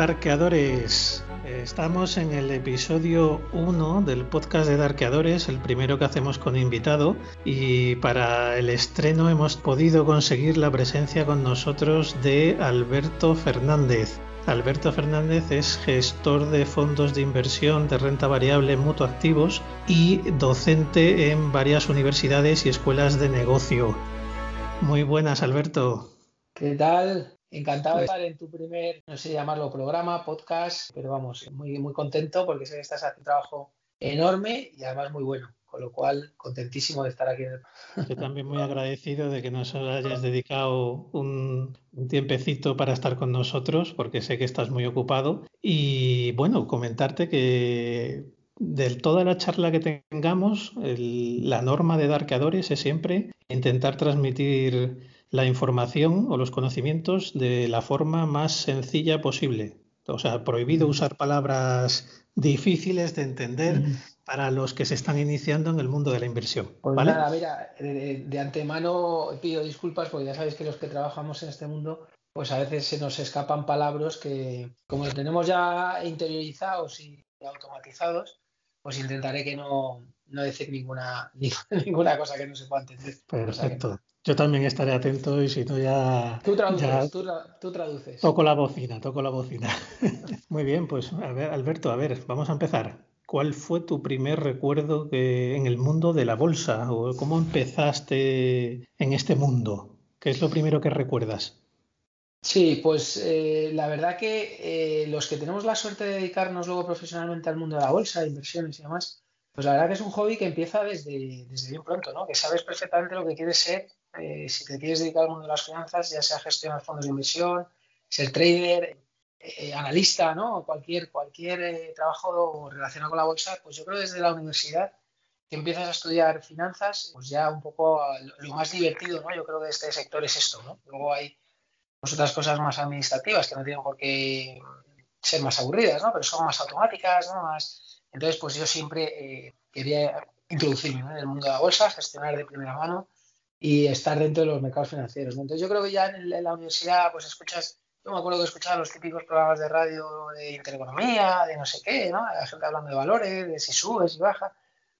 darkeadores. Estamos en el episodio 1 del podcast de Darkeadores, el primero que hacemos con invitado, y para el estreno hemos podido conseguir la presencia con nosotros de Alberto Fernández. Alberto Fernández es gestor de fondos de inversión de renta variable mutuoactivos y docente en varias universidades y escuelas de negocio. Muy buenas, Alberto. ¿Qué tal? Encantado de estar en tu primer, no sé llamarlo programa, podcast, pero vamos, muy, muy contento porque sé que estás haciendo un trabajo enorme y además muy bueno. Con lo cual, contentísimo de estar aquí. Yo también muy agradecido de que nos hayas dedicado un, un, tiempecito para estar con nosotros, porque sé que estás muy ocupado. Y bueno, comentarte que de toda la charla que tengamos, el, la norma de Darkeadores es siempre intentar transmitir la información o los conocimientos de la forma más sencilla posible. O sea, prohibido usar palabras difíciles de entender para los que se están iniciando en el mundo de la inversión. Pues ¿vale? nada, mira, de, de, antemano pido disculpas porque ya sabéis que los que trabajamos en este mundo, pues a veces se nos escapan palabras que, como los tenemos ya interiorizados y automatizados, pues intentaré que no, no decir ninguna, ninguna cosa que no se pueda entender. Perfecto. Yo también estaré atento y si no ya... Tú traduces, ya tú, tú, traduces. Toco la bocina, toco la bocina. Muy bien, pues a ver, Alberto, a ver, vamos a empezar. ¿Cuál fue tu primer recuerdo que, en el mundo de la bolsa? ¿O cómo empezaste en este mundo? ¿Qué es lo primero que recuerdas? Sí, pues eh, la verdad que eh, los que tenemos la suerte de dedicarnos luego profesionalmente al mundo de la bolsa, inversiones y demás, pues la verdad que es un hobby que empieza desde, desde bien pronto, ¿no? Que sabes perfectamente lo que quieres ser eh, si te quieres dedicar al mundo de las finanzas, ya sea gestionar fondos de inversión, ser trader, eh, analista, ¿no? Cualquier, cualquier eh, trabajo relacionado con la bolsa, pues yo creo desde la universidad que empiezas a estudiar finanzas, pues ya un poco lo más divertido, ¿no? Yo creo que de este sector es esto, ¿no? Luego hay pues, otras cosas más administrativas que no tienen por qué ser más aburridas, ¿no? Pero son más automáticas, ¿no? Más... Entonces, pues yo siempre quería introducirme ¿no? en el mundo de la bolsa, gestionar de primera mano y estar dentro de los mercados financieros. ¿no? Entonces yo creo que ya en, en, la universidad pues escuchas, yo me acuerdo que escuchaba los típicos programas de radio de intereconomía, de no sé qué, ¿no? La gente hablando de valores, de si subes y baja.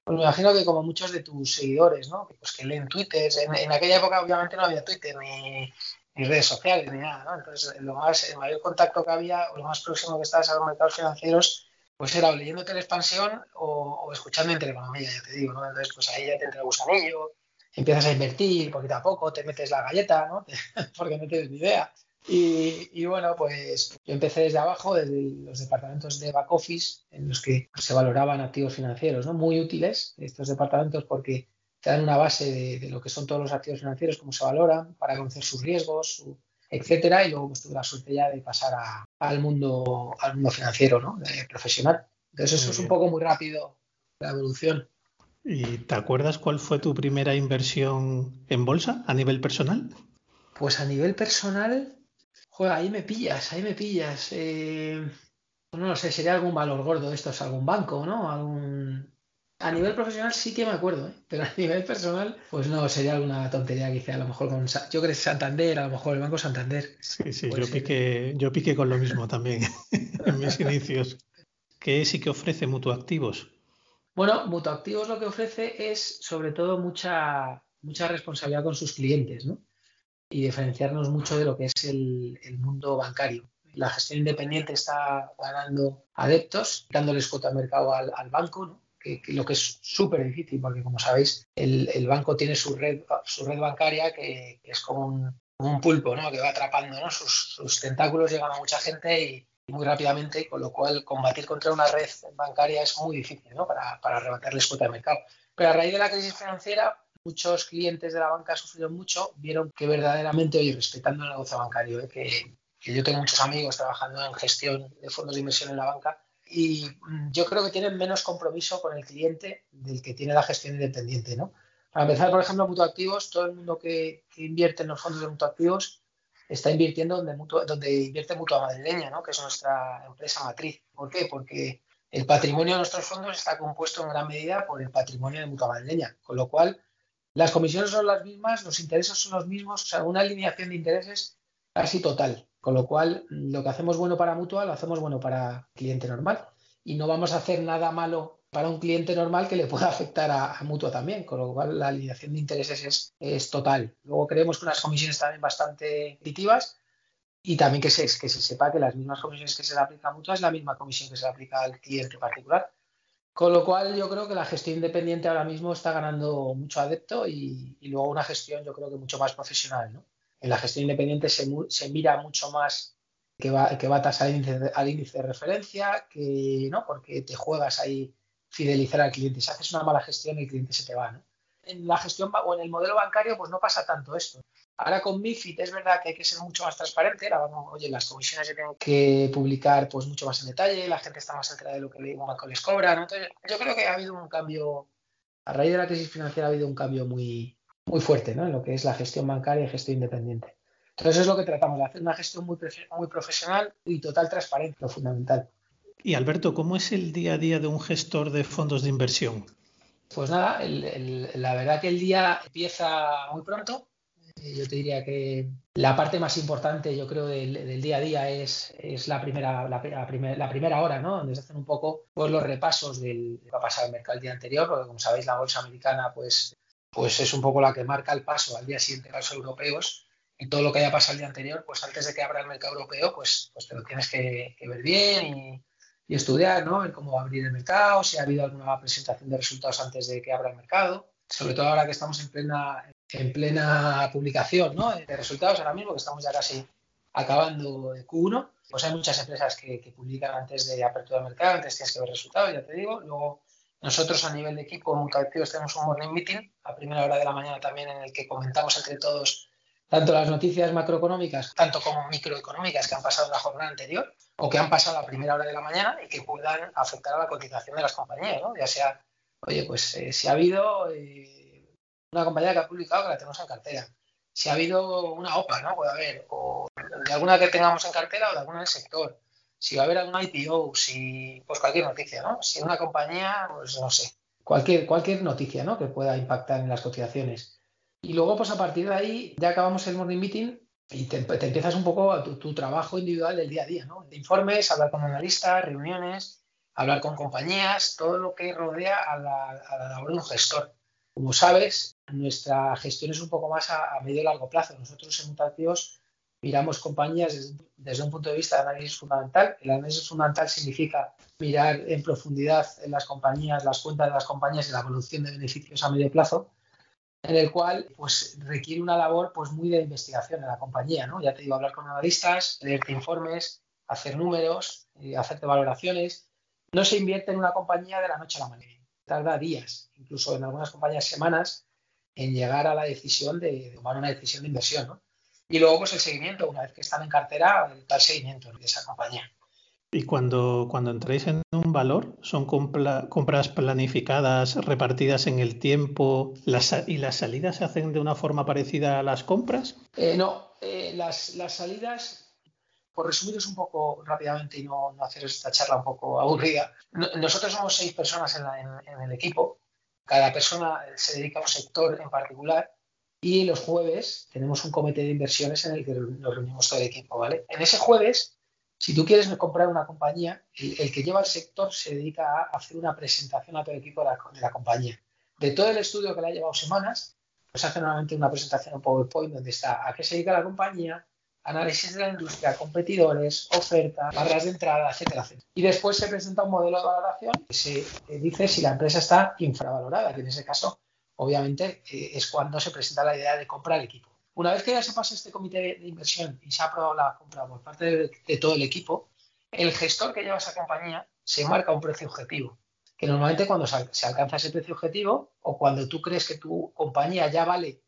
Pues me imagino que como muchos de tus seguidores, ¿no? Pues que leen Twitter, en, en aquella época obviamente no había Twitter ni, ni, redes sociales ni nada, ¿no? Entonces lo más, el mayor contacto que había, o lo más próximo que estabas a los mercados financieros, pues era o leyendo Telexpansión o, o escuchando Intereconomía, ya te digo, ¿no? Entonces pues ahí ya te entra el gusanillo, empiezas a invertir poquito a poco, te metes la galleta, ¿no? Porque no tienes ni idea. Y, y, bueno, pues yo empecé desde abajo, desde los departamentos de back office, en los que se valoraban activos financieros, ¿no? Muy útiles estos departamentos porque te dan una base de, de lo que son todos los activos financieros, cómo se valoran, para conocer sus riesgos, su, etcétera. Y luego pues, tuve la suerte ya de pasar a, al, mundo, al mundo financiero, ¿no? De profesional. Entonces eso es un poco muy rápido la evolución. ¿Y te acuerdas cuál fue tu primera inversión en bolsa a nivel personal? Pues a nivel personal, joder, ahí me pillas, ahí me pillas. Eh, no lo sé, sería algún valor gordo de estos, algún banco, ¿no? Algún... A nivel profesional sí que me acuerdo, ¿eh? pero a nivel personal, pues no, sería alguna tontería que hice a lo mejor con, yo creo que Santander, a lo mejor el Banco Santander. Sí, sí, yo piqué, yo piqué con lo mismo también en mis inicios. ¿Qué es y qué ofrece Mutuactivos? Bueno, Mutuactivos lo que ofrece es sobre todo mucha, mucha responsabilidad con sus clientes, ¿no? Y diferenciarnos mucho de lo que es el, mundo bancario. La gestión independiente está ganando adeptos, dándoles cuota de mercado al, banco, ¿no? que, lo que es súper difícil, porque como sabéis, el, banco tiene su red, su red bancaria que, es como un, pulpo, ¿no? que va atrapando, ¿no? Sus tentáculos llegan a mucha gente y, muy rápidamente, con lo cual combatir contra una red bancaria es muy difícil ¿no? para, para arrebatarles cuota de mercado. Pero a raíz de la crisis financiera, muchos clientes de la banca sufrieron mucho, vieron que verdaderamente, oye, respetando el negocio bancario, ¿eh? que, que, yo tengo muchos amigos trabajando en gestión de fondos de inversión en la banca, y yo creo que tienen menos compromiso con el cliente del que tiene la gestión independiente. ¿no? Para empezar, por ejemplo, mutuactivos, todo el mundo que, que invierte en los fondos de mutuactivos está invirtiendo donde, donde invierte Mutua Madrileña, ¿no? que es nuestra empresa matriz. ¿Por qué? Porque el patrimonio de nuestros fondos está compuesto en gran medida por el patrimonio de Mutua Madrileña, con lo cual las comisiones son las mismas, los intereses son los mismos, o sea, una alineación de intereses casi total. Con lo cual, lo que hacemos bueno para mutua lo hacemos bueno para cliente normal. Y no vamos a hacer nada malo para un cliente normal que le pueda afectar a, mutua también, con lo cual la alineación de intereses es, total. Luego creemos que unas comisiones también bastante competitivas y también que se, que se sepa que las mismas comisiones que se le aplica a mutua es la misma comisión que se le aplica al cliente particular. Con lo cual yo creo que la gestión independiente ahora mismo está ganando mucho adepto y, luego una gestión yo creo que mucho más profesional. ¿no? En la gestión independiente se, se mira mucho más que va, que va al índice, al índice de referencia, que no, porque te juegas ahí fidelizar al cliente. Si haces una mala gestión, el cliente se te va. ¿no? En la gestión o en el modelo bancario, pues no pasa tanto esto. Ahora con MIFID es verdad que hay que ser mucho más transparente. oye, las comisiones se tienen que publicar pues mucho más en detalle, la gente está más enterada de lo que un banco les cobra. Entonces, yo creo que ha habido un cambio, a raíz de la crisis financiera ha habido un cambio muy, muy fuerte ¿no? en lo que es la gestión bancaria y gestión independiente. Entonces es lo que tratamos de hacer, una gestión muy, muy profesional y total transparencia, lo fundamental. Y Alberto, ¿cómo es el día a día de un gestor de fondos de inversión? Pues nada, la verdad que el día empieza muy pronto. Eh, yo te diría que la parte más importante, yo creo, del, día a día es, es la, primera, la, la, primera hora, ¿no? Donde se hacen un poco pues, los repasos del que va a pasar el mercado el día anterior, porque como sabéis, la bolsa americana pues, pues es un poco la que marca el paso al día siguiente a los europeos y todo lo que haya pasado el día anterior, pues antes de que abra el mercado europeo, pues, pues te lo tienes que, que ver bien y, y estudiar, ¿no? Cómo va a abrir el mercado, si ha habido alguna presentación de resultados antes de que abra el mercado, sobre todo ahora que estamos en plena, en plena publicación, ¿no? De resultados ahora mismo, que estamos ya casi acabando de Q1, pues hay muchas empresas que, publican antes de apertura de mercado, antes tienes que ver resultados, ya te digo. Luego, nosotros a nivel de equipo Multiactivos tenemos un morning meeting a primera hora de la mañana también en el que comentamos entre todos tanto las noticias macroeconómicas, tanto como microeconómicas que han pasado en la jornada anterior o que han pasado a primera hora de la mañana y que puedan afectar a la cotización de las compañías, ¿no? Ya sea, oye, pues eh, si ha habido eh, una compañía que ha publicado que la tenemos en cartera, si ha habido una OPA, ¿no? Puede haber, o de alguna que tengamos en cartera o de alguna del sector, si va a haber alguna IPO, si, pues cualquier noticia, ¿no? Si una compañía, pues no sé, cualquier, cualquier noticia, ¿no? Que pueda impactar en las cotizaciones. Y luego, pues a partir de ahí, ya acabamos el morning meeting y te, empiezas un poco tu, tu, trabajo individual del día a día, ¿no? De informes, hablar con analistas, reuniones, hablar con compañías, todo lo que rodea a la, a la labor de un gestor. Como sabes, nuestra gestión es un poco más a, medio y largo plazo. Nosotros en Mutativos miramos compañías desde, desde, un punto de vista de análisis fundamental. El análisis fundamental significa mirar en profundidad en las compañías, las cuentas de las compañías y la evolución de beneficios a medio plazo en el cual pues requiere una labor pues muy de investigación en la compañía, ¿no? Ya te digo, hablar con analistas, leerte informes, hacer números, eh, hacerte valoraciones. No se invierte en una compañía de la noche a la mañana. Tarda días, incluso en algunas compañías semanas, en llegar a la decisión de, tomar una decisión de inversión, ¿no? Y luego pues el seguimiento, una vez que están en cartera, el seguimiento de esa compañía. Y cuando, cuando entráis en un valor, ¿son compras planificadas, repartidas en el tiempo y las salidas se hacen de una forma parecida a las compras? Eh, no, eh, las, las, salidas, por resumiros un poco rápidamente y no, no hacer esta charla un poco aburrida, nosotros somos seis personas en, en el equipo, cada persona se dedica a un sector en particular y los jueves tenemos un comité de inversiones en el que nos reunimos todo el equipo, ¿vale? En ese jueves si tú quieres comprar una compañía, el, que lleva el sector se dedica a hacer una presentación a todo el equipo de la, compañía. De todo el estudio que le ha llevado semanas, pues hace nuevamente una presentación en PowerPoint donde está a qué se dedica la compañía, análisis de la industria, competidores, oferta, barras de entrada, etcétera, etcétera. Y después se presenta un modelo de valoración que se dice si la empresa está infravalorada, que en ese caso, obviamente, eh, es cuando se presenta la idea de comprar el equipo. Una vez que ya se pasa este comité de inversión y se ha aprobado la compra por parte de, todo el equipo, el gestor que lleva esa compañía se marca un precio objetivo, que normalmente cuando se alcanza ese precio objetivo o cuando tú crees que tu compañía ya vale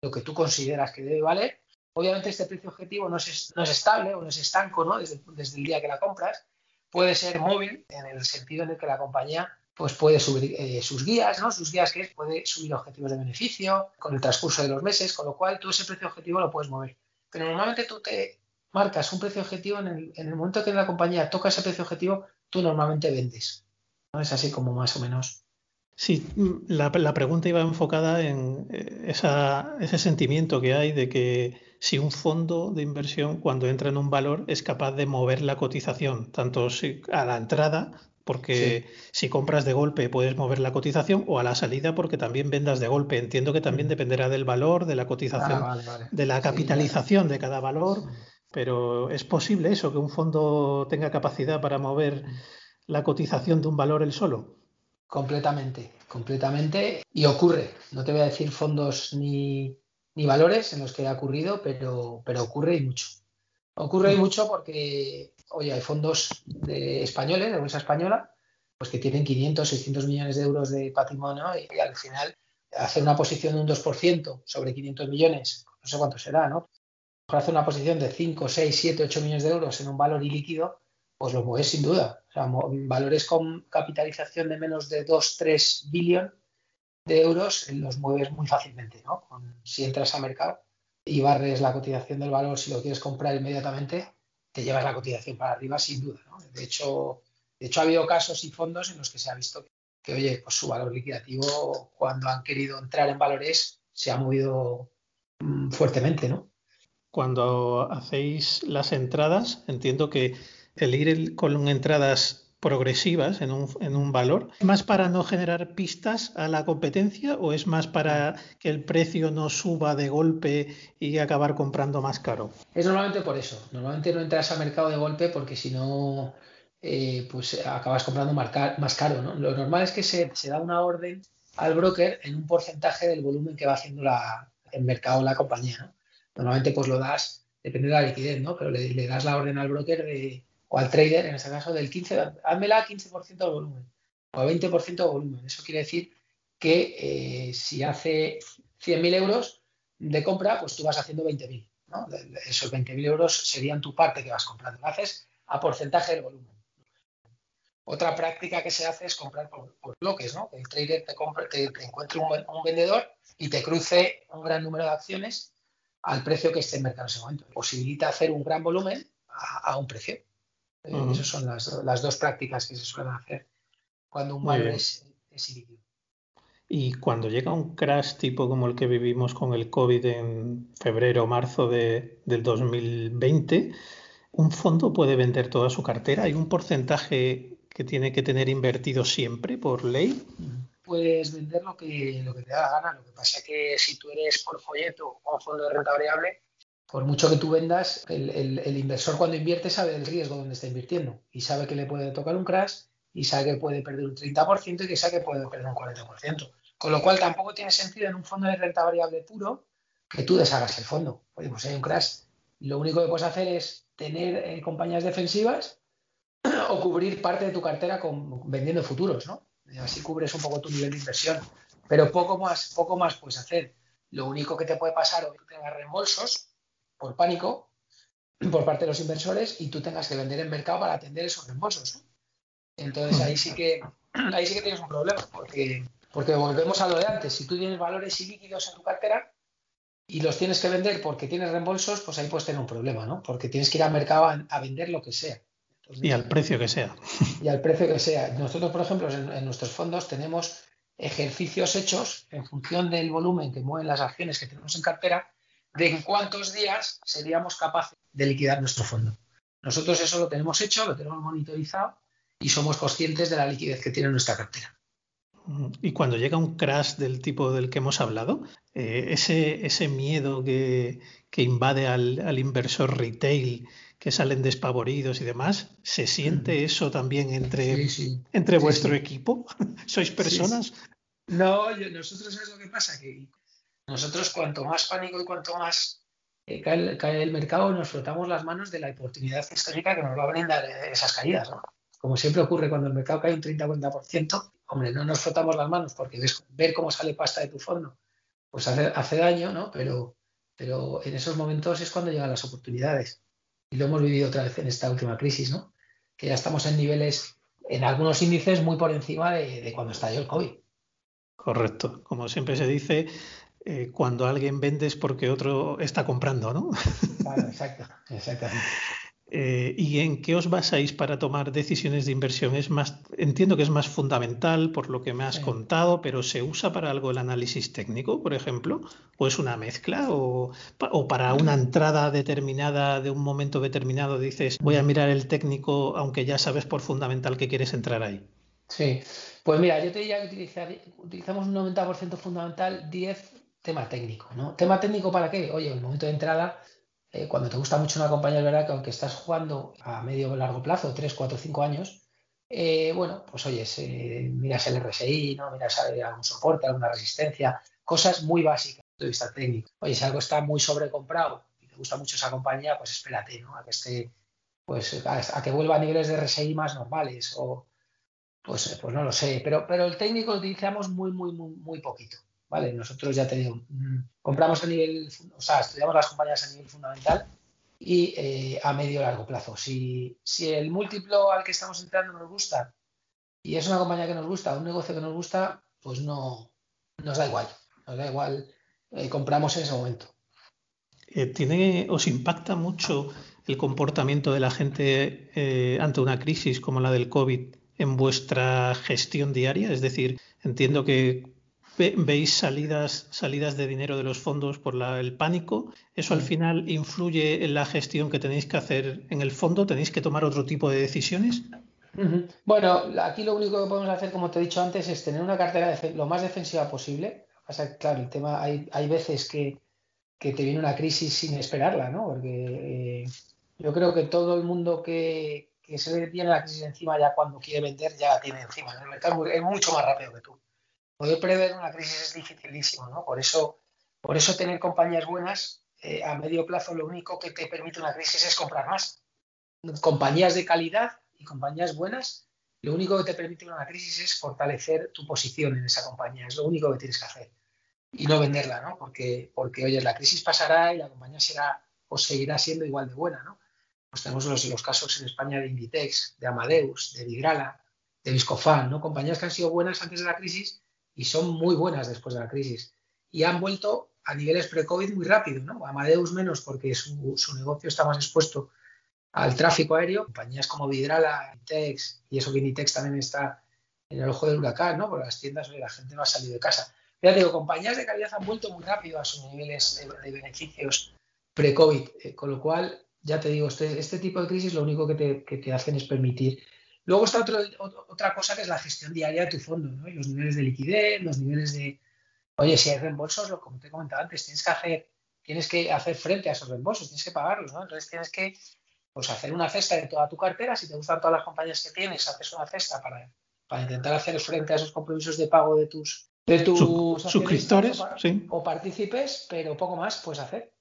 lo que tú consideras que debe valer, obviamente este precio objetivo no es, no es estable o no es estanco ¿no? Desde, desde, el día que la compras, puede ser móvil en el sentido en el que la compañía pues puede subir eh, sus guías, ¿no? Sus guías que puede subir objetivos de beneficio con el transcurso de los meses, con lo cual tú ese precio objetivo lo puedes mover. Pero normalmente tú te marcas un precio objetivo en el, en momento que la compañía toca ese precio objetivo, tú normalmente vendes. ¿no? Es así como más o menos. Sí, la, pregunta iba enfocada en eh, ese sentimiento que hay de que si un fondo de inversión cuando entra en un valor es capaz de mover la cotización, tanto a la entrada, porque si compras de golpe puedes mover la cotización, o a la salida porque también vendas de golpe. Entiendo que también mm. dependerá del valor, de la cotización, ah, de la capitalización de cada valor, pero ¿es posible eso, que un fondo tenga capacidad para mover mm. la cotización de un valor el solo? Completamente, completamente. Y ocurre. No te voy a decir fondos ni, valores en los que ha ocurrido, pero, pero ocurre y mucho. Ocurre y mucho porque, oye, hay fondos de españoles, de bolsa española, pues que tienen 500, 600 millones de euros de patrimonio y, al final hacer una posición de un 2% sobre 500 millones, no sé cuánto será, ¿no? Hacer una posición de 5, 6, 7, 8 millones de euros en un valor ilíquido, pues lo mueves sin duda. O sea, valores con capitalización de menos de 2, 3 billón de euros los mueves muy fácilmente, ¿no? si entras a mercado y barres la cotización del valor si lo quieres comprar inmediatamente, te llevas la cotización para arriba sin duda, ¿no? De hecho, de hecho ha habido casos y fondos en los que se ha visto que, oye, pues su valor liquidativo cuando han querido entrar en valores se ha movido mm, fuertemente, ¿no? Cuando hacéis las entradas, entiendo que el ir con entradas progresivas en un, en un valor, ¿es más para no generar pistas a la competencia o es más para que el precio no suba de golpe y acabar comprando más caro? Es normalmente por eso. Normalmente no entras al mercado de golpe porque si no, eh, pues acabas comprando más caro. ¿no? Lo normal es que se, se, da una orden al broker en un porcentaje del volumen que va haciendo la, el mercado la compañía. Normalmente pues lo das, depende de la liquidez, ¿no? pero le, le das la orden al broker de o al trader, en este caso, del 15, házmela 15% de volumen o 20% de volumen. Eso quiere decir que eh, si hace 100.000 euros de compra, pues tú vas haciendo 20.000. ¿no? Esos 20.000 euros serían tu parte que vas comprando. Lo haces a porcentaje del volumen. Otra práctica que se hace es comprar por, bloques, ¿no? El trader te, compre, te, encuentre un, vendedor y te cruce un gran número de acciones al precio que esté en mercado en ese momento. Posibilita hacer un gran volumen a un precio. Eh, esas son las, dos prácticas que se suelen hacer cuando un valor es, es Y cuando llega un crash tipo como el que vivimos con el COVID en febrero o marzo de, del 2020, ¿un fondo puede vender toda su cartera? ¿Hay un porcentaje que tiene que tener invertido siempre por ley? Puedes vender lo que, lo que te da la gana. Lo que pasa es que si tú eres por folleto o fondo de renta variable, por mucho que tú vendas, el, inversor cuando invierte sabe el riesgo donde está invirtiendo y sabe que le puede tocar un crash y sabe que puede perder un 30% y que sabe que puede perder un 40%. Con lo cual tampoco tiene sentido en un fondo de renta variable puro que tú deshagas el fondo. Oye, pues hay un crash. Lo único que puedes hacer es tener eh, compañías defensivas o cubrir parte de tu cartera con, vendiendo futuros, ¿no? Así cubres un poco tu nivel de inversión. Pero poco más, poco más puedes hacer. Lo único que te puede pasar o que tengas reembolsos por pánico por parte de los inversores y tú tengas que vender en mercado para atender esos reembolsos. Entonces ahí sí que ahí sí que tienes un problema, porque, porque volvemos a lo de antes. Si tú tienes valores ilíquidos en tu cartera y los tienes que vender porque tienes reembolsos, pues ahí puedes tener un problema, ¿no? Porque tienes que ir al mercado a, vender lo que sea. y al precio que sea. Y al precio que sea. Nosotros, por ejemplo, en nuestros fondos tenemos ejercicios hechos en función del volumen que mueven las acciones que tenemos en cartera de en cuántos días seríamos capaces de liquidar nuestro fondo. Nosotros eso lo tenemos hecho, lo tenemos monitorizado y somos conscientes de la liquidez que tiene nuestra cartera. Y cuando llega un crash del tipo del que hemos hablado, eh, ese, ese, miedo que, invade al, inversor retail, que salen despavoridos y demás, ¿se siente eso también entre, entre vuestro equipo? ¿Sois personas? No, nosotros es lo que pasa, que nosotros cuanto más pánico y cuanto más eh, cae, el, mercado, nos frotamos las manos de la oportunidad histórica que nos va a brindar eh, esas caídas. Como siempre ocurre cuando el mercado cae un 30-40%, hombre, no nos frotamos las manos porque ver cómo sale pasta de tu fondo, pues hace, daño, ¿no? Pero, pero en esos momentos es cuando llegan las oportunidades. Y lo hemos vivido otra vez en esta última crisis, ¿no? Que ya estamos en niveles, en algunos índices muy por encima de, de cuando estalló el COVID. Correcto. Como siempre se dice, eh, cuando alguien vende es porque otro está comprando, ¿no? Claro, exacto, exactamente. Eh, ¿Y en qué os basáis para tomar decisiones de inversión? Es más, entiendo que es más fundamental por lo que me has contado, pero ¿se usa para algo el análisis técnico, por ejemplo? ¿O es una mezcla? ¿O, o para una entrada determinada de un momento determinado dices, voy a mirar el técnico aunque ya sabes por fundamental que quieres entrar ahí? Sí, pues mira, yo te diría que utilizamos un 90% fundamental, 10 tema técnico, ¿no? ¿Tema técnico para qué? Oye, en el momento de entrada eh, cuando te gusta mucho una compañía, es verdad que aunque estás jugando a medio o largo plazo, 3, 4, 5 años, eh, bueno, pues oye, miras el RSI, ¿no? miras algún soporte, alguna resistencia, cosas muy básicas desde el vista técnico. Oye, si algo está muy sobrecomprado y te gusta mucho esa compañía, pues espérate, ¿no? A que esté, pues a, que vuelva a niveles de RSI más normales o pues, pues no lo sé, pero, pero el técnico lo utilizamos muy, muy, muy, muy poquito. ¿Vale? Nosotros ya te digo, mm, compramos a nivel, o sea, estudiamos las compañías a nivel fundamental y eh, a medio largo plazo. Si, si el múltiplo al que estamos entrando nos gusta y es una compañía que nos gusta, un negocio que nos gusta, pues no nos da igual, nos da igual, eh, compramos en ese momento. Eh, ¿Tiene, ¿Os impacta mucho el comportamiento de la gente ante una crisis como la del COVID en vuestra gestión diaria? Es decir, entiendo que veis salidas, salidas de dinero de los fondos por el pánico. ¿Eso al final influye en la gestión que tenéis que hacer en el fondo? ¿Tenéis que tomar otro tipo de decisiones? Bueno, aquí lo único que podemos hacer, como te he dicho antes, es tener una cartera lo más defensiva posible. claro, el tema, hay, hay veces que, te viene una crisis sin esperarla, ¿no? Porque eh, yo creo que todo el mundo que, se le tiene la crisis encima ya cuando quiere vender ya la tiene encima. El mercado es mucho más rápido que tú poder prever una crisis es dificilísimo, ¿no? Por eso, por eso tener compañías buenas eh, a medio plazo lo único que te permite una crisis es comprar más. Compañías de calidad y compañías buenas, lo único que te permite una crisis es fortalecer tu posición en esa compañía, es lo único que tienes que hacer. Y no venderla, ¿no? Porque, porque oye, la crisis pasará y la compañía será o seguirá siendo igual de buena, ¿no? Pues tenemos los, los casos en España de Inditex, de Amadeus, de Vigrala, de Viscofan, ¿no? Compañías que han sido buenas antes de la crisis y son muy buenas después de la crisis. Y han vuelto a niveles pre-COVID muy rápido, ¿no? Amadeus menos porque su, negocio está más expuesto al tráfico aéreo. Compañías como Vidrala, Inditex, y eso que Inditex también está en el ojo del huracán, ¿no? Por las tiendas, la gente no ha salido de casa. Ya digo, compañías de calidad han vuelto muy rápido a sus niveles de, beneficios pre-COVID, eh, con lo cual, ya te digo, este, este, tipo de crisis lo único que te, que te hacen es permitir Luego está otra cosa que es la gestión diaria de tu fondo, ¿no? los niveles de liquidez, los niveles de, oye, si hay reembolsos, lo, como te he comentado antes, tienes que hacer, tienes que hacer frente a esos reembolsos, tienes que pagarlos, ¿no? Entonces tienes que pues, hacer una cesta de toda tu cartera, si te gustan todas las compañías que tienes, haces una cesta para, para intentar hacer frente a esos compromisos de pago de tus, de tus suscriptores o, partícipes, pero poco más puedes hacer.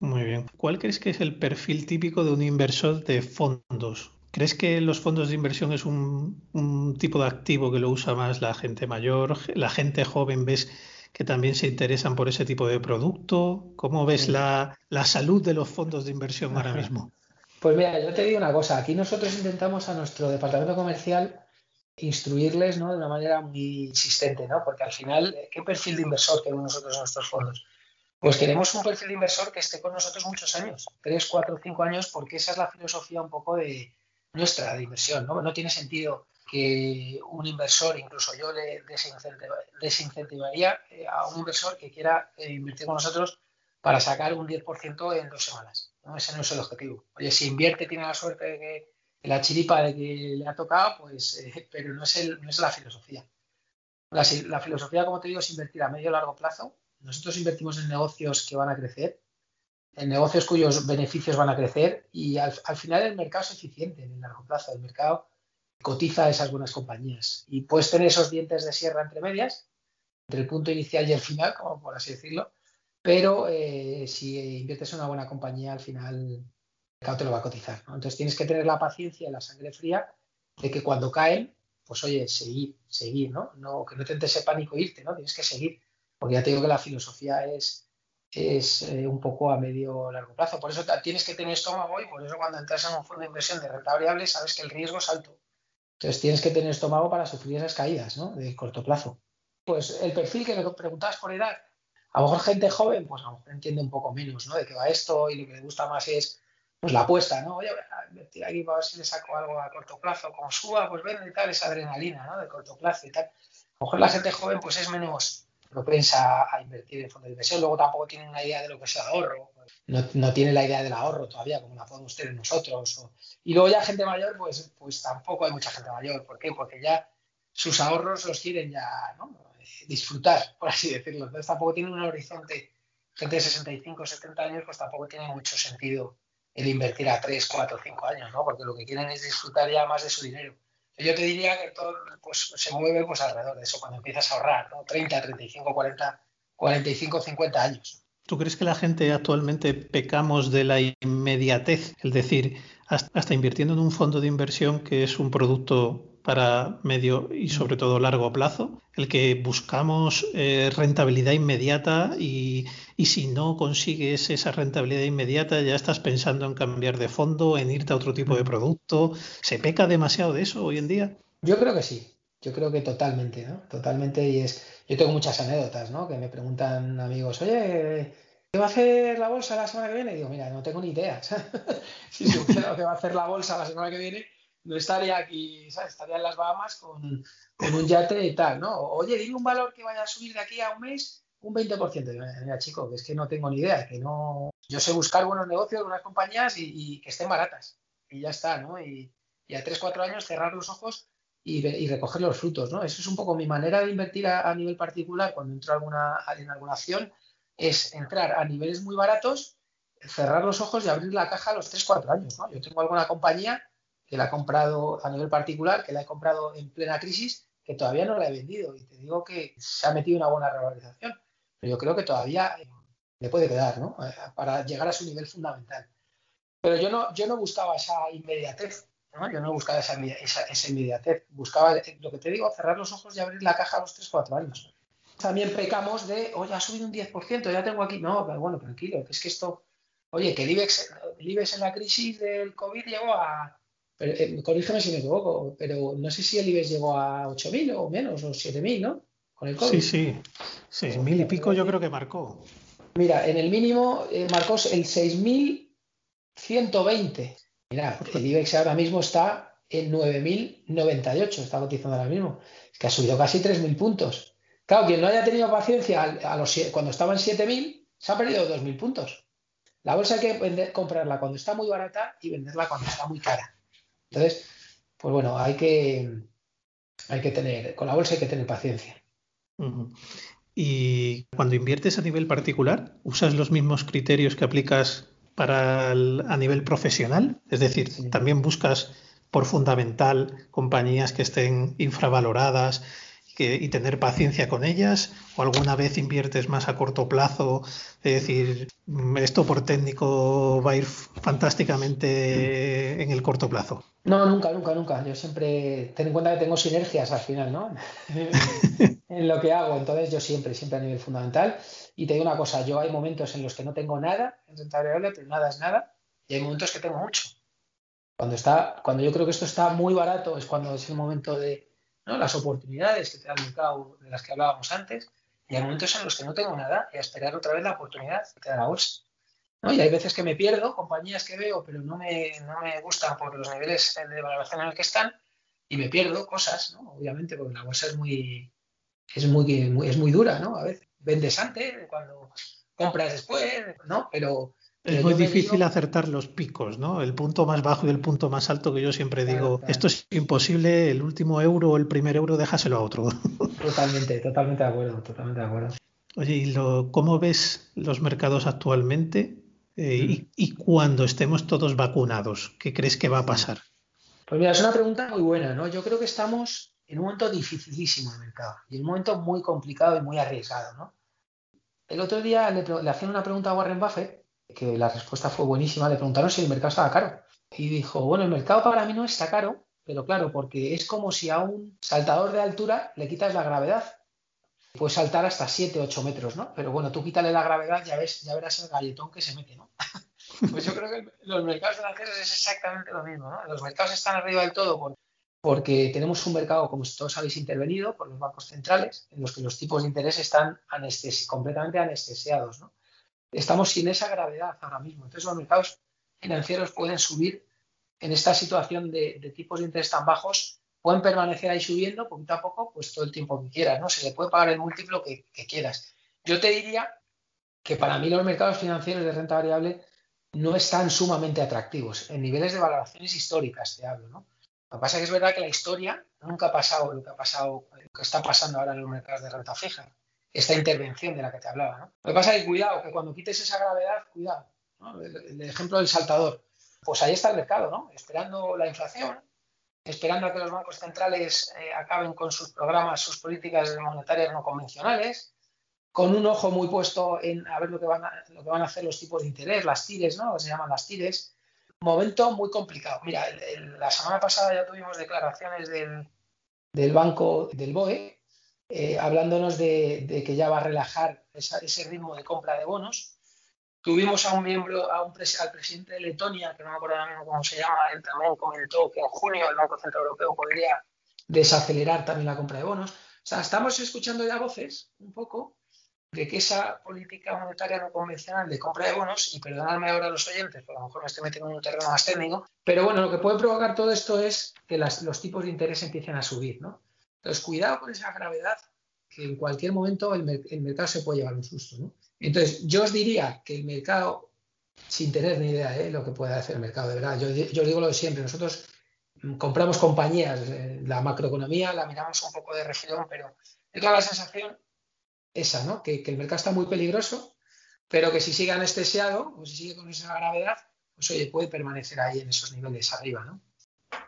Muy bien. ¿Cuál crees que es el perfil típico de un inversor de fondos? ¿Crees que los fondos de inversión es un, tipo de activo que lo usa más la gente mayor? ¿La gente joven ves que también se interesan por ese tipo de producto? ¿Cómo ves la, salud de los fondos de inversión ahora mismo? Pues mira, yo te digo una cosa. Aquí nosotros intentamos a nuestro departamento comercial instruirles ¿no? de una manera muy insistente, ¿no? porque al final, ¿qué perfil de inversor queremos nosotros en nuestros fondos? Pues queremos un perfil de inversor que esté con nosotros muchos años, tres, cuatro, cinco años, porque esa es la filosofía un poco de, nuestra diversión. ¿no? no tiene sentido que un inversor, incluso yo le desincentivaría eh, a un inversor que quiera eh, invertir con nosotros para sacar un 10% en dos semanas. ¿no? Ese no es el objetivo. Oye, si invierte, tiene la suerte de que la chiripa de que le ha tocado, pues, eh, pero no es, el, no es la filosofía. La, la, filosofía, como te digo, es invertir a medio y largo plazo. Nosotros invertimos en negocios que van a crecer en negocios cuyos beneficios van a crecer y al, final el mercado es eficiente en el largo plazo. El mercado cotiza a esas buenas compañías y puedes tener esos dientes de sierra entre medias, entre el punto inicial y el final, como por así decirlo, pero eh, si inviertes en una buena compañía, al final el mercado te lo va a cotizar. Entonces tienes que tener la paciencia y la sangre fría de que cuando caen, pues oye, seguir, seguir, ¿no? no que no te ese pánico irte, ¿no? Tienes que seguir, porque ya te digo que la filosofía es es eh, un poco a medio largo plazo. Por eso tienes que tener estómago y por eso cuando entras en un fondo de inversión de renta variable sabes que el riesgo es alto. Entonces tienes que tener estómago para sufrir esas caídas ¿no? de corto plazo. Pues el perfil que me preguntabas por edad, a lo mejor gente joven, pues a lo mejor entiende un poco menos ¿no? de qué va esto y lo que le gusta más es pues la apuesta, ¿no? Oye, invertir aquí para ver si le saco algo a corto plazo. Como suba, pues ven y tal, esa adrenalina, ¿no? De corto plazo y tal. A lo mejor la gente joven, pues es menos propensa a invertir en fondos de inversión. Luego tampoco tiene una idea de lo que es el ahorro. No, no tiene la idea del ahorro todavía, como la podemos tener nosotros. Y luego ya gente mayor, pues, pues tampoco hay mucha gente mayor. ¿Por qué? Porque ya sus ahorros los quieren ya disfrutar, por así decirlo. Entonces tampoco tienen un horizonte. Gente de 65, 70 años, pues tampoco tiene mucho sentido el invertir a 3, 4, 5 años, ¿no? Porque lo que quieren es disfrutar ya más de su dinero. Yo te diría que todo pues, se mueve pues, alrededor de eso, cuando empiezas a ahorrar, ¿no? 30, 35, 40, 45, 50 años. ¿Tú crees que la gente actualmente pecamos de la inmediatez? Es decir, hasta invirtiendo en un fondo de inversión que es un producto para medio y sobre todo largo plazo, el que buscamos eh, rentabilidad inmediata y, si no consigues esa rentabilidad inmediata ya estás pensando en cambiar de fondo, en irte a otro tipo de producto. ¿Se peca demasiado de eso hoy en día? Yo creo que sí, yo creo que totalmente, ¿no? Totalmente y es, yo tengo muchas anécdotas, ¿no? Que me preguntan amigos, oye, ¿qué va a hacer la bolsa la semana que viene? Y digo, mira, no tengo ni idea. si supiera lo que va a hacer la bolsa la semana que viene, no estaría aquí, ¿sabes? Estaría en las Bahamas con, un yate y tal, ¿no? Oye, dime un valor que vaya a subir de aquí a un mes un 20%. Mira, chico, que es que no tengo ni idea, que no... Yo sé buscar buenos negocios, buenas compañías y, que estén baratas. Y ya está, ¿no? Y, a 3, 4 años cerrar los ojos y, recoger los frutos, ¿no? Eso es un poco mi manera de invertir a, nivel particular cuando entro alguna, en alguna acción, es entrar a niveles muy baratos, cerrar los ojos y abrir la caja a los 3, 4 años, ¿no? Yo tengo alguna compañía que la he comprado a nivel particular, que la he comprado en plena crisis, que todavía no la he vendido. Y te digo que se ha metido una buena revalorización. Pero yo creo que todavía eh, le puede quedar, ¿no? Eh, para llegar a su nivel fundamental. Pero yo no, yo no buscaba esa inmediatez, ¿no? Yo no buscaba esa, esa, inmediatez. Buscaba, eh, lo que te digo, cerrar los ojos y abrir la caja a los 3-4 años. También pecamos de, oye, ha subido un 10%, ya tengo aquí. No, pero bueno, tranquilo, que es que esto. Oye, que el IBEX, el IBEX en la crisis del COVID llegó a pero, eh, corrígeme si me equivoco, pero no sé si el IBEX llegó a 8.000 o menos, o 7.000, ¿no? Con el COVID. Sí, sí. 6.000 y pico yo creo que marcó. Mira, en el mínimo eh, marcó el 6.120. Mira, el IBEX ahora mismo está en 9.098, está cotizando ahora mismo. Es que ha subido casi 3.000 puntos. Claro, quien no haya tenido paciencia a los, cuando estaba en 7.000, se ha perdido 2.000 puntos. La bolsa hay que comprarla cuando está muy barata y venderla cuando está muy cara. Entonces, pues bueno, hay que, hay que tener, con la bolsa hay que tener paciencia. Y cuando inviertes a nivel particular, ¿usas los mismos criterios que aplicas para a nivel profesional? Es decir, también buscas por fundamental compañías que estén infravaloradas y tener paciencia con ellas? ¿O alguna vez inviertes más a corto plazo? Es decir, mm, esto por técnico va a ir fantásticamente en el corto plazo. No, nunca, nunca, nunca. Yo siempre ten en cuenta que tengo sinergias al final, ¿no? en lo que hago. Entonces yo siempre, siempre a nivel fundamental. Y te digo una cosa, yo hay momentos en los que no tengo nada en rentabilidad, pero nada es nada. Y hay momentos que tengo mucho. Cuando, está, cuando yo creo que esto está muy barato es cuando es el momento de, las oportunidades que te da el mercado de las que hablábamos antes, y hay momentos en los que no tengo nada y a esperar otra vez la oportunidad que te da la bolsa. ¿no? Y hay veces que me pierdo, compañías que veo, pero no me, no me gustan por los niveles de valoración en el que están, y me pierdo cosas, ¿no? obviamente, porque la bolsa es muy, es muy, es muy dura, ¿no? A veces vendes antes, cuando compras después, ¿no? Pero, es muy difícil acertar los picos, ¿no? El punto más bajo y el punto más alto que yo siempre digo, esto es imposible, el último euro o el primer euro déjaselo a otro. Totalmente, totalmente de acuerdo, totalmente de acuerdo. Oye, ¿y lo, cómo ves los mercados actualmente eh, y, y, cuando estemos todos vacunados? ¿Qué crees que va a pasar? Pues mira, es una pregunta muy buena, ¿no? Yo creo que estamos en un momento dificilísimo el mercado y en un momento muy complicado y muy arriesgado, ¿no? El otro día le, le hacían una pregunta a Warren Buffett que la respuesta fue buenísima, le preguntaron si el mercado estaba caro. Y dijo, bueno, el mercado para mí no está caro, pero claro, porque es como si a un saltador de altura le quitas la gravedad. Puedes saltar hasta 7, 8 metros, ¿no? Pero bueno, tú quítale la gravedad, ya ves, ya verás el galletón que se mete, ¿no? pues yo creo que los mercados financieros es exactamente lo mismo, ¿no? Los mercados están arriba del todo porque tenemos un mercado, como todos habéis intervenido, por los bancos centrales, en los que los tipos de interés están completamente anestesiados, ¿no? Estamos sin esa gravedad ahora mismo. Entonces los mercados financieros pueden subir en esta situación de, tipos de interés tan bajos, pueden permanecer ahí subiendo poquito a poco, pues todo el tiempo que quieras, ¿no? Se le puede pagar el múltiplo que, quieras. Yo te diría que para mí los mercados financieros de renta variable no están sumamente atractivos. En niveles de valoraciones históricas te hablo, ¿no? Lo que pasa es que es verdad que la historia nunca ha pasado lo que ha pasado, lo que está pasando ahora en los mercados de renta fija, esta intervención de la que te hablaba, ¿no? Lo que pasa es que cuidado, que cuando quites esa gravedad, cuidado, el, ejemplo del saltador, pues ahí está el mercado, ¿no? Esperando la inflación, esperando a que los bancos centrales eh, acaben con sus programas, sus políticas monetarias no convencionales, con un ojo muy puesto en a ver lo que van a, lo que van a hacer los tipos de interés, las tires, ¿no? Se llaman las tires. Momento muy complicado. Mira, la semana pasada ya tuvimos declaraciones del, del banco del BOE eh, hablándonos de, que ya va a relajar ese ritmo de compra de bonos. Tuvimos a un miembro, a un al presidente de Letonia, que no me acuerdo cómo se llama, él también comentó que en junio el Banco Central Europeo podría desacelerar también la compra de bonos. O sea, estamos escuchando ya voces un poco de que esa política monetaria no convencional de compra de bonos, y perdonadme ahora a los oyentes, porque a lo mejor me estoy metiendo en un terreno más técnico, pero bueno, lo que puede provocar todo esto es que los tipos de interés empiecen a subir, ¿no? Entonces, cuidado con esa gravedad, que en cualquier momento el, mercado se puede llevar un susto, ¿no? Entonces, yo os diría que el mercado, sin tener ni idea de lo que puede hacer el mercado, de verdad, yo, yo digo lo de siempre, nosotros compramos compañías, eh, la macroeconomía la miramos un poco de refilón, pero tengo la sensación esa, ¿no? Que, el mercado está muy peligroso, pero que si sigue anestesiado o si sigue con esa gravedad, pues oye, puede permanecer ahí en esos niveles arriba, ¿no?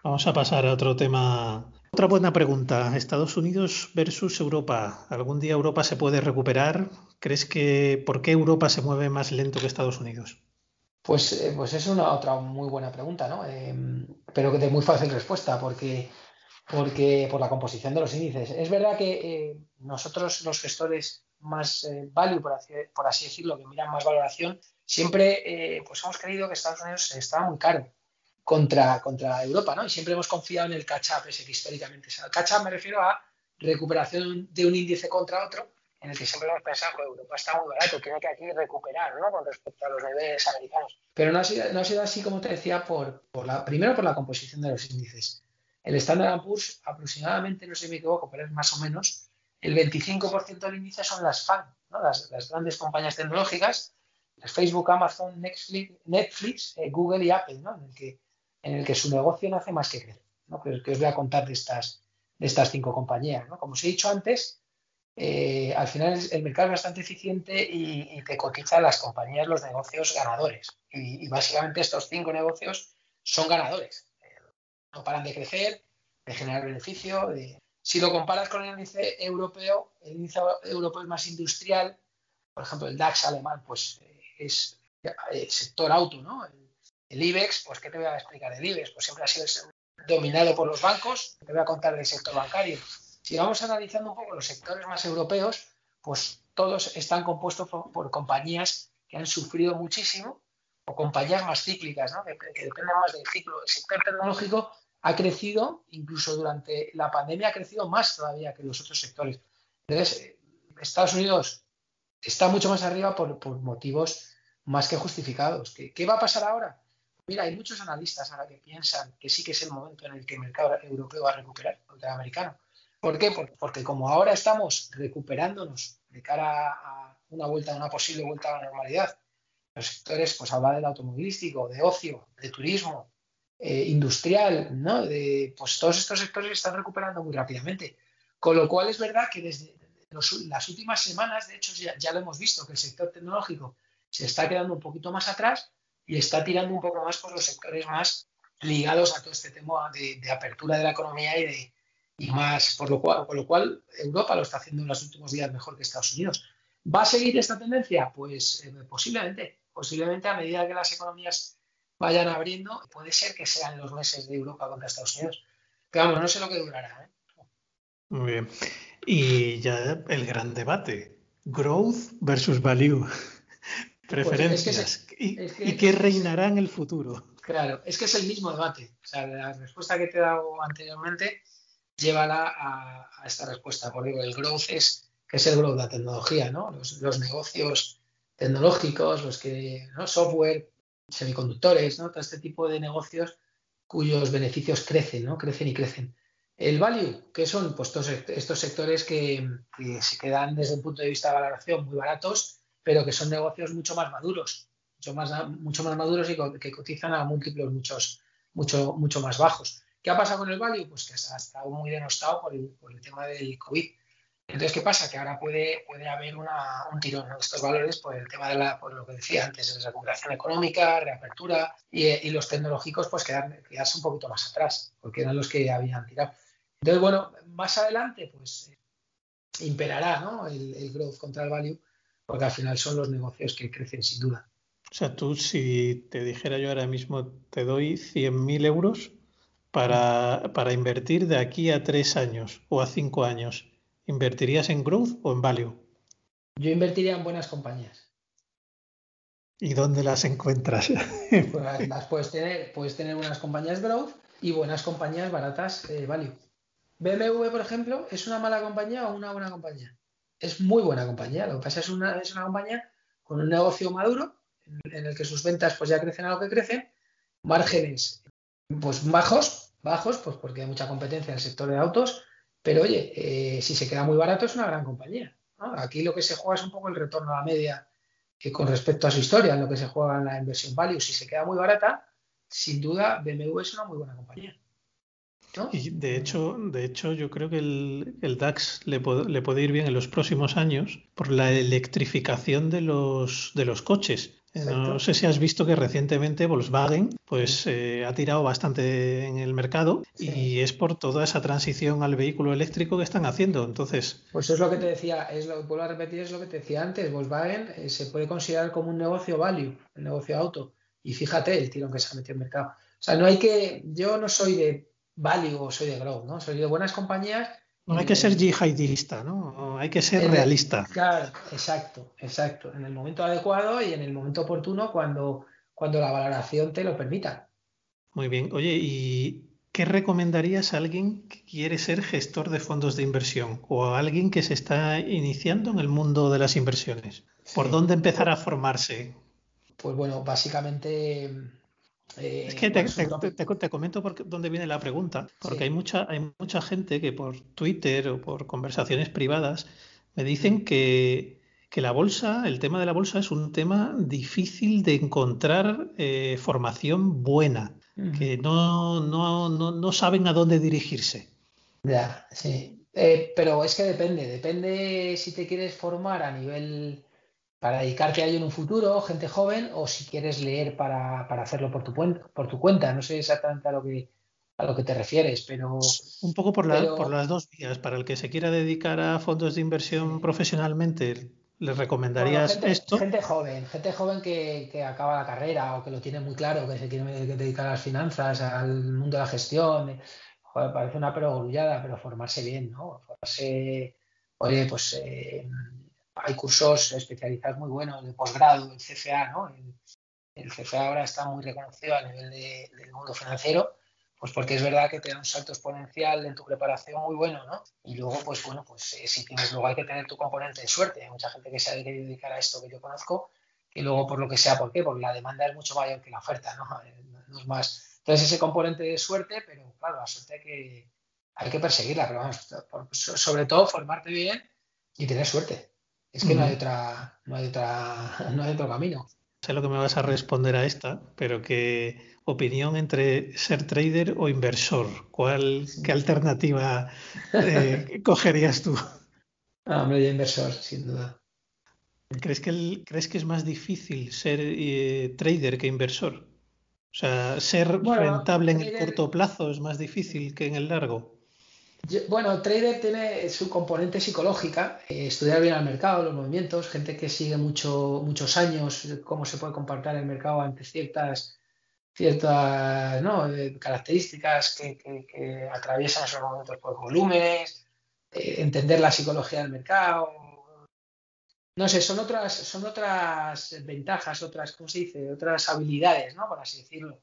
Vamos a pasar a otro tema. Otra buena pregunta. Estados Unidos versus Europa. ¿Algún día Europa se puede recuperar? ¿Crees que por qué Europa se mueve más lento que Estados Unidos? Pues, eh, pues es una otra muy buena pregunta, ¿no? Eh, pero de muy fácil respuesta, porque porque por la composición de los índices. Es verdad que eh, nosotros los gestores más eh, value, por así, decirlo, que miran más valoración, siempre eh, pues hemos creído que Estados Unidos estaba muy caro contra, contra Europa, ¿no? Y siempre hemos confiado en el catch-up ese que históricamente es. El catch-up me refiero a recuperación de un índice contra otro, en el que siempre hemos pensado que Europa está muy barato, tiene que aquí recuperar, ¿no? Con respecto a los niveles americanos. Pero no ha sido, no ha sido así, como te decía, por, por la, primero por la composición de los índices. El Standard Poor's aproximadamente, no sé si me equivoco, pero es más o menos, el 25% del índice son las FAN, las, grandes compañías tecnológicas, Facebook, Amazon, Netflix, Netflix eh, Google y Apple, ¿no? en, el que, en el que su negocio no hace más que crecer. ¿no? Que, os voy a contar de estas, de estas cinco compañías. Como os he dicho antes, eh, al final el mercado es bastante eficiente y, te cotiza las compañías los negocios ganadores. y, básicamente estos cinco negocios son ganadores no paran de crecer, de generar beneficio. Si lo comparas con el índice europeo, el índice europeo es más industrial, por ejemplo, el DAX alemán, pues eh, es el eh, sector auto, ¿no? IBEX, pues ¿qué te voy a explicar del IBEX? Pues siempre ha sido dominado por los bancos, te voy a contar del sector bancario. Si vamos analizando un poco los sectores más europeos, pues todos están compuestos por, compañías que han sufrido muchísimo o compañías más cíclicas, ¿no? que, que, dependen más del ciclo. El sector tecnológico ha crecido, incluso durante la pandemia ha crecido más todavía que los otros sectores. Entonces, Estados Unidos está mucho más arriba por, motivos más que justificados. ¿Qué, va a pasar ahora? Mira, hay muchos analistas ahora que piensan que sí que es el momento en el que el mercado europeo va a recuperar contra el americano. ¿Por qué? Porque como ahora estamos recuperándonos de cara a una vuelta, una posible vuelta a la normalidad, los sectores, pues habla del automovilístico, de ocio, de turismo, eh, industrial, ¿no? De, pues todos estos sectores están recuperando muy rápidamente. Con lo cual es verdad que desde las últimas semanas, de hecho ya, lo hemos visto, que el sector tecnológico se está quedando un poquito más atrás y está tirando un poco más por los sectores más ligados a todo este tema de, apertura de la economía y, de, y más, por lo, cual, por lo cual Europa lo está haciendo en los últimos días mejor que Estados Unidos. ¿Va a seguir esta tendencia? Pues eh, posiblemente, posiblemente a medida que las economías vayan abriendo. Puede ser que sean los meses de Europa contra Estados Unidos. Pero vamos, no sé lo que durará. ¿eh? Muy bien. Y ya el gran debate. Growth versus value. Pues Preferencias. ¿Y, qué reinará en el futuro? Claro, es que es el mismo debate. O sea, la respuesta que te he dado anteriormente llévala a, a esta respuesta. Porque el growth es, que es el growth de la tecnología, ¿no? Los, negocios tecnológicos, los que, ¿no? Software, semiconductores, ¿no? Todo este tipo de negocios cuyos beneficios crecen, ¿no? Crecen y crecen. El value, que son pues, estos sectores que, se quedan desde un punto de vista de valoración muy baratos, pero que son negocios mucho más maduros, mucho más, mucho más maduros y que cotizan a múltiplos muchos, mucho, mucho más bajos. ¿Qué ha pasado con el value? Pues que ha estado muy denostado por el, por el tema del COVID. Entonces, ¿qué pasa? Que ahora puede, puede haber una, un tirón en estos valores por el tema de la, por lo que decía antes, de recuperación económica, reapertura, y, y los tecnológicos pues quedarse un poquito más atrás, porque eran los que habían tirado. Entonces, bueno, más adelante, pues imperará ¿no? el, el growth contra el value, porque al final son los negocios que crecen sin duda. O sea, tú si te dijera yo ahora mismo, te doy 100.000 euros para, para, invertir de aquí a tres años o a cinco años, ¿invertirías en growth o en value? Yo invertiría en buenas compañías. ¿Y dónde las encuentras? Pues las puedes tener, puedes tener buenas compañías growth y buenas compañías baratas eh, value. BMW, por ejemplo, ¿es una mala compañía o una buena compañía? Es muy buena compañía. Lo que pasa es una, es una compañía con un negocio maduro en, el que sus ventas pues ya crecen a lo que crecen, márgenes pues bajos, bajos, pues porque hay mucha competencia en el sector de autos, pero oye, eh, si se queda muy barato es una gran compañía. Aquí lo que se juega es un poco el retorno a la media eh, con respecto a su historia, en lo que se juega en la inversión value. Si se queda muy barata, sin duda BMW es una muy buena compañía. Y de hecho, de hecho, yo creo que el, DAX le, le, puede ir bien en los próximos años por la electrificación de los, de los coches. No sé si has visto que recientemente Volkswagen pues eh, ha tirado bastante en el mercado y es por toda esa transición al vehículo eléctrico que están haciendo. Entonces, pues eso es lo que te decía, es lo vuelvo a repetir, es lo que te decía antes. Volkswagen eh, se puede considerar como un negocio value, el negocio auto. Y fíjate el tirón que se ha metido en el mercado. O sea, no hay que, yo no soy de value o soy de growth, ¿no? Soy de buenas compañías no hay que ser yihadista, ¿no? Hay que ser realista. Claro, exacto, exacto. En el momento adecuado y en el momento oportuno cuando, cuando la valoración te lo permita. Muy bien. Oye, ¿y qué recomendarías a alguien que quiere ser gestor de fondos de inversión o a alguien que se está iniciando en el mundo de las inversiones? ¿Por dónde empezar a formarse? Pues bueno, básicamente eh, es que te, comento por dónde viene la pregunta, porque hay, mucha, hay mucha gente que por Twitter o por conversaciones privadas me dicen mm. que, la bolsa, el tema de la bolsa es un tema difícil de encontrar eh, formación buena, que no, no, no, saben a dónde dirigirse. Ya, sí. Eh, pero es que depende, depende si te quieres formar a nivel para dedicarte a ello en un futuro, gente joven, o si quieres leer para, hacerlo por tu, por tu cuenta. No sé exactamente a lo que, a lo que te refieres, pero... Un poco por, por las dos vías. Para el que se quiera dedicar a fondos de inversión profesionalmente, ¿le recomendarías esto? Gente joven, gente joven que, acaba la carrera o que lo tiene muy claro, que se quiere dedicar a las finanzas, al mundo de la gestión. Joder, parece una perogrullada, pero formarse bien, ¿no? Formarse, oye, pues... Eh, hay cursos especializados muy buenos de posgrado, el CFA, ¿no? El, CFA ahora está muy reconocido a nivel del mundo financiero, pues porque es verdad que te da un salto exponencial en tu preparación muy bueno, ¿no? Y luego, pues bueno, pues eh, si tienes luego hay que tener tu componente de suerte. Hay mucha gente que ha querido dedicar a esto que yo conozco, y luego por lo que sea, ¿por qué? Porque la demanda es mucho mayor que la oferta, ¿no? Eh, no es más. Entonces ese componente de suerte, pero claro, la suerte que, hay que perseguirla, pero vamos, sobre todo formarte bien y tener suerte. Es que no hay otra, no hay otra, no hay otro camino. Sé lo que me vas a responder a esta, pero qué opinión entre ser trader o inversor. ¿Cuál, qué alternativa eh, cogerías tú? Ah, hombre, inversor, sin duda. ¿Crees que, ¿Crees que es más difícil ser eh, trader que inversor? O sea, ser rentable en el corto plazo es más difícil que en el largo bueno, trader tiene su componente psicológica, eh, estudiar bien el mercado, los movimientos, gente que sigue mucho, muchos años cómo se puede comportar el mercado ante ciertas, ciertas eh, características que, atraviesan esos momentos por volúmenes, eh, entender la psicología del mercado. No sé, son otras, son otras ventajas, otras, ¿cómo se dice? Otras habilidades, ¿no? Por así decirlo.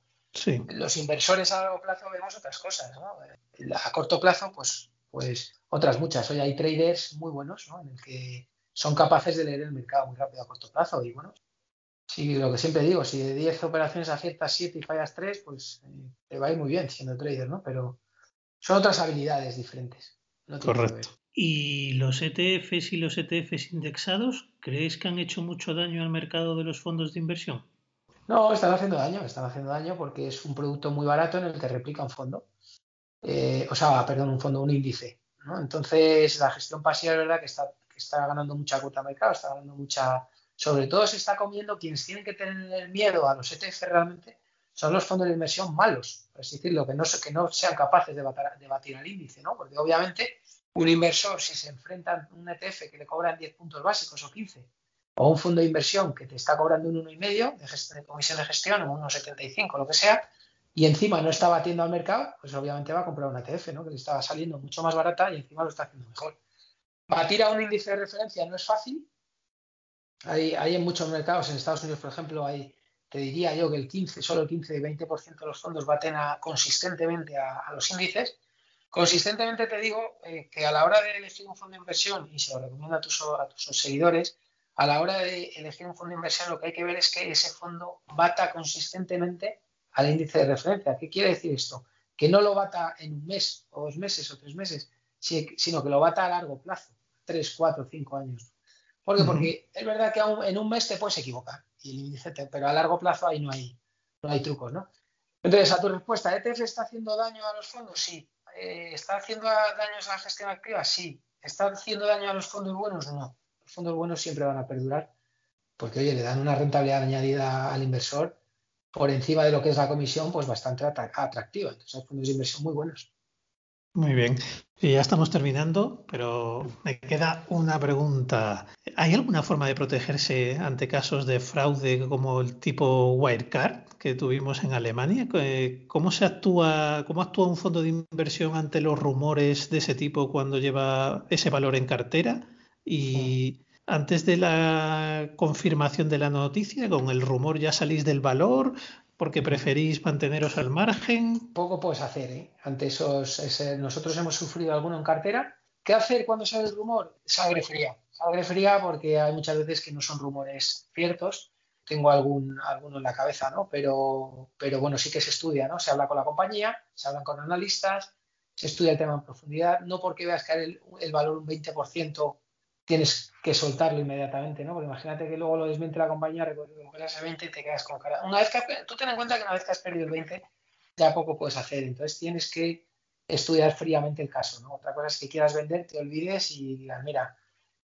Los inversores a largo plazo vemos otras cosas, A corto plazo, pues, pues otras muchas. Hoy hay traders muy buenos, En el que son capaces de leer el mercado muy rápido a corto plazo y bueno, Sí, lo que siempre digo, si de 10 operaciones aciertas 7 y fallas 3, pues eh, te va a ir muy bien siendo trader, ¿no? Pero son otras habilidades diferentes. Correcto. ¿Y los ETFs y los ETFs indexados, creéis que han hecho mucho daño al mercado de los fondos de inversión? No, están haciendo daño, están haciendo daño porque es un producto muy barato en el que replica un fondo. Eh, o sea, perdón, un fondo, un índice. ¿no? Entonces, la gestión pasiva es verdad que está, que está ganando mucha cuota de mercado, está ganando mucha sobre todo se está comiendo quienes tienen que tener miedo a los ETF realmente son los fondos de inversión malos, es decir, lo que no, que no sean capaces de batir, al índice, ¿no? Porque obviamente un inversor, si se enfrenta a un ETF que le cobran 10 puntos básicos o 15, o un fondo de inversión que te está cobrando un 1,5 de, de comisión de gestión o un 1,75, lo que sea, y encima no está batiendo al mercado, pues obviamente va a comprar un ETF, ¿no? Que le estaba saliendo mucho más barata y encima lo está haciendo mejor. Batir a un índice de referencia no es fácil, hay, en muchos mercados, en Estados Unidos, por ejemplo, hay, te diría yo que el 15, solo el 15 y 20% de los fondos baten consistentemente a, los índices. Consistentemente te digo eh, que a la hora de elegir un fondo de inversión, y se lo recomiendo a tus, a tus seguidores, a la hora de elegir un fondo de inversión lo que hay que ver es que ese fondo bata consistentemente al índice de referencia. ¿Qué quiere decir esto? Que no lo bata en un mes o dos meses o tres meses, sino que lo bata a largo plazo, tres, cuatro, cinco años. ¿Por qué? Porque es verdad que en un mes te puedes equivocar, y pero a largo plazo ahí no hay, no hay trucos, ¿no? Entonces, a tu respuesta, ¿ETF está haciendo daño a los fondos? Sí. Eh, ¿Está haciendo daño a la gestión activa? Sí. ¿Está haciendo daño a los fondos buenos? No. Fondos buenos siempre van a perdurar porque, oye, le dan una rentabilidad añadida al inversor por encima de lo que es la comisión, pues bastante atractiva. Entonces, hay fondos de inversión muy buenos. Muy bien. Y ya estamos terminando, pero me queda una pregunta. ¿Hay alguna forma de protegerse ante casos de fraude como el tipo Wirecard que tuvimos en Alemania? ¿Cómo se actúa, cómo actúa un fondo de inversión ante los rumores de ese tipo cuando lleva ese valor en cartera? Y antes de la confirmación de la noticia, con el rumor ya salís del valor, porque preferís manteneros al margen. Poco puedes hacer, ¿eh? Ante esos, nosotros hemos sufrido alguno en cartera. ¿Qué hacer cuando sale el rumor? Sangre fría. Sangre fría porque hay muchas veces que no son rumores ciertos. Tengo algún, alguno en la cabeza, ¿no? Pero, pero bueno, sí que se estudia, ¿no? Se habla con la compañía, se hablan con analistas, se estudia el tema en profundidad. No porque veas caer el, el valor un 20% tienes que soltarlo inmediatamente, ¿no? Porque imagínate que luego lo desmiente la compañía, recuperas el 20 y te quedas con cara. Una vez que tú ten en cuenta que una vez que has perdido el 20, ya poco puedes hacer. Entonces tienes que estudiar fríamente el caso. Otra cosa es que quieras vender, te olvides y digas, mira,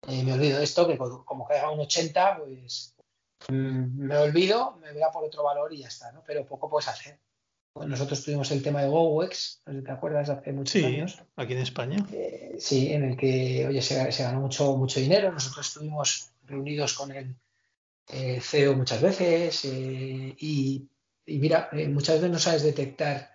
eh, me olvido de esto, que como caiga un 80, pues mm, me olvido, me voy a por otro valor y ya está, ¿no? Pero poco puedes hacer nosotros tuvimos el tema de GoWex, no sé si te acuerdas, hace muchos sí, años. aquí en España. Eh, sí, en el que, oye, se, ganó mucho, mucho dinero. Nosotros estuvimos reunidos con el CEO muchas veces eh, y, mira, eh, muchas veces no sabes detectar.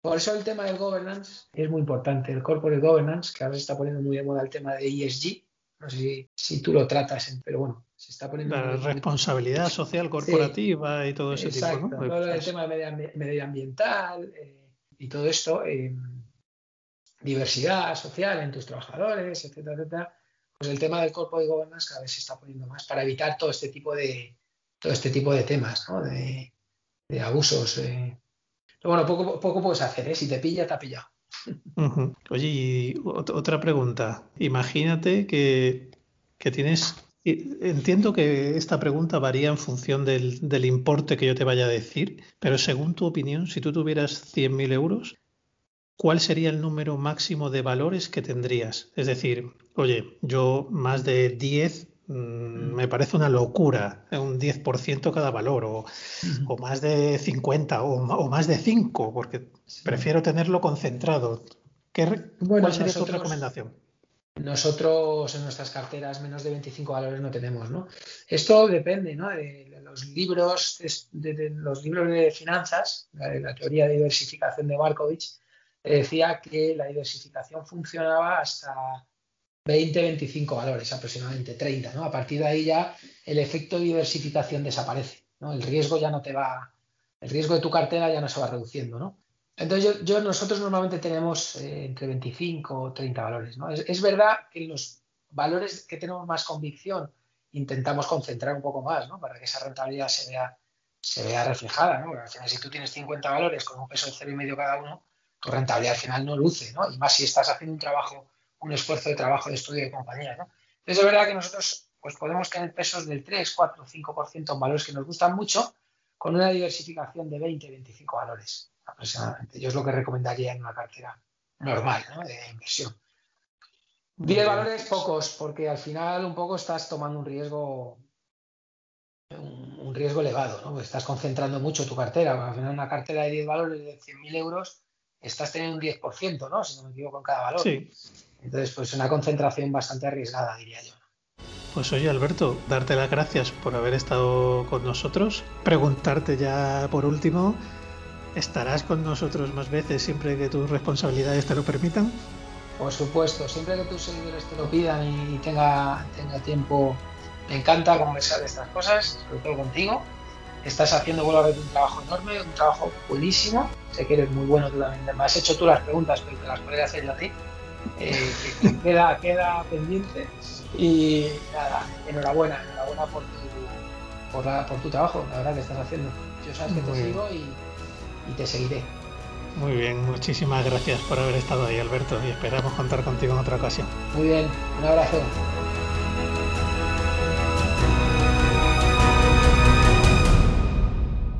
Por eso el tema del governance es muy importante. El corporate governance, que ahora se está poniendo muy de moda el tema de ESG, no sé si, si tú lo tratas, pero bueno, se está poniendo. La responsabilidad social corporativa y todo ese tipo. ¿no? Todo el tema medioambiental eh, y todo esto, eh, diversidad social en tus trabajadores, etcétera, etcétera. Pues el tema del corpo de governance cada vez se está poniendo más para evitar todo este tipo de todo este tipo de temas, ¿no? de, abusos. Eh. Pero bueno, poco, poco puedes hacer, ¿eh? si te pilla, te ha pillado. Oye, y otra pregunta. Imagínate que, tienes. Entiendo que esta pregunta varía en función del, importe que yo te vaya a decir, pero según tu opinión, si tú tuvieras 100.000 euros, ¿cuál sería el número máximo de valores que tendrías? Es decir, oye, yo más de 10 mm, me parece una locura, un 10% cada valor, o, más de 50, o, o, más de 5, porque prefiero tenerlo concentrado. ¿Cuál sería tu recomendación? Nosotros en nuestras carteras menos de 25 valores no tenemos, ¿no? Esto depende, ¿no? De los libros, de, los libros de finanzas, la, teoría de diversificación de Markovich, decía que la diversificación funcionaba hasta 20, 25 valores, aproximadamente 30, ¿no? A partir de ahí ya el efecto de diversificación desaparece, ¿no? El riesgo ya no te va, el riesgo de tu cartera ya no se va reduciendo, ¿no? Entonces, yo, nosotros normalmente tenemos eh, entre 25 o 30 valores. ¿no? Es, verdad que los valores que tenemos más convicción intentamos concentrar un poco más, ¿no? Para que esa rentabilidad se vea, se vea reflejada, ¿no? al final, si tú tienes 50 valores con un peso de cero y medio cada uno, tu rentabilidad al final no luce, ¿no? Y más si estás haciendo un trabajo, un esfuerzo de trabajo de estudio de compañía, ¿no? Entonces, es verdad que nosotros pues podemos tener pesos del 3, 4, 5% en valores que nos gustan mucho, con una diversificación de 20, 25 valores aproximadamente. Yo es lo que recomendaría en una cartera normal, ¿no? De inversión. 10 valores pocos, porque al final un poco estás tomando un riesgo un, riesgo elevado, ¿no? Estás concentrando mucho tu cartera. Al final una cartera de 10 valores de 100.000 euros estás teniendo un 10%, ¿no? Si no me equivoco, en cada valor. Sí. Entonces, pues una concentración bastante arriesgada, diría yo. Pues oye, Alberto, darte las gracias por haber estado con nosotros. Preguntarte ya por último, ¿estarás con nosotros más veces siempre que tus responsabilidades te lo permitan? Por supuesto, siempre que tus seguidores te lo pidan y tenga, tenga tiempo, me encanta conversar de estas cosas, sobre todo contigo. Estás haciendo, vuelvo a ver, un trabajo enorme, un trabajo buenísimo. Sé que eres muy bueno tú también. Me has hecho tú las preguntas, pero te las podría hacer yo a ti. Eh, queda, queda pendiente. Y nada, enhorabuena, enhorabuena por tu, por, la, por tu trabajo, la verdad que estás haciendo. Yo sabes que te sigo y, y te seguiré. Muy bien, muchísimas gracias por haber estado ahí, Alberto, y esperamos contar contigo en otra ocasión. Muy bien, un abrazo.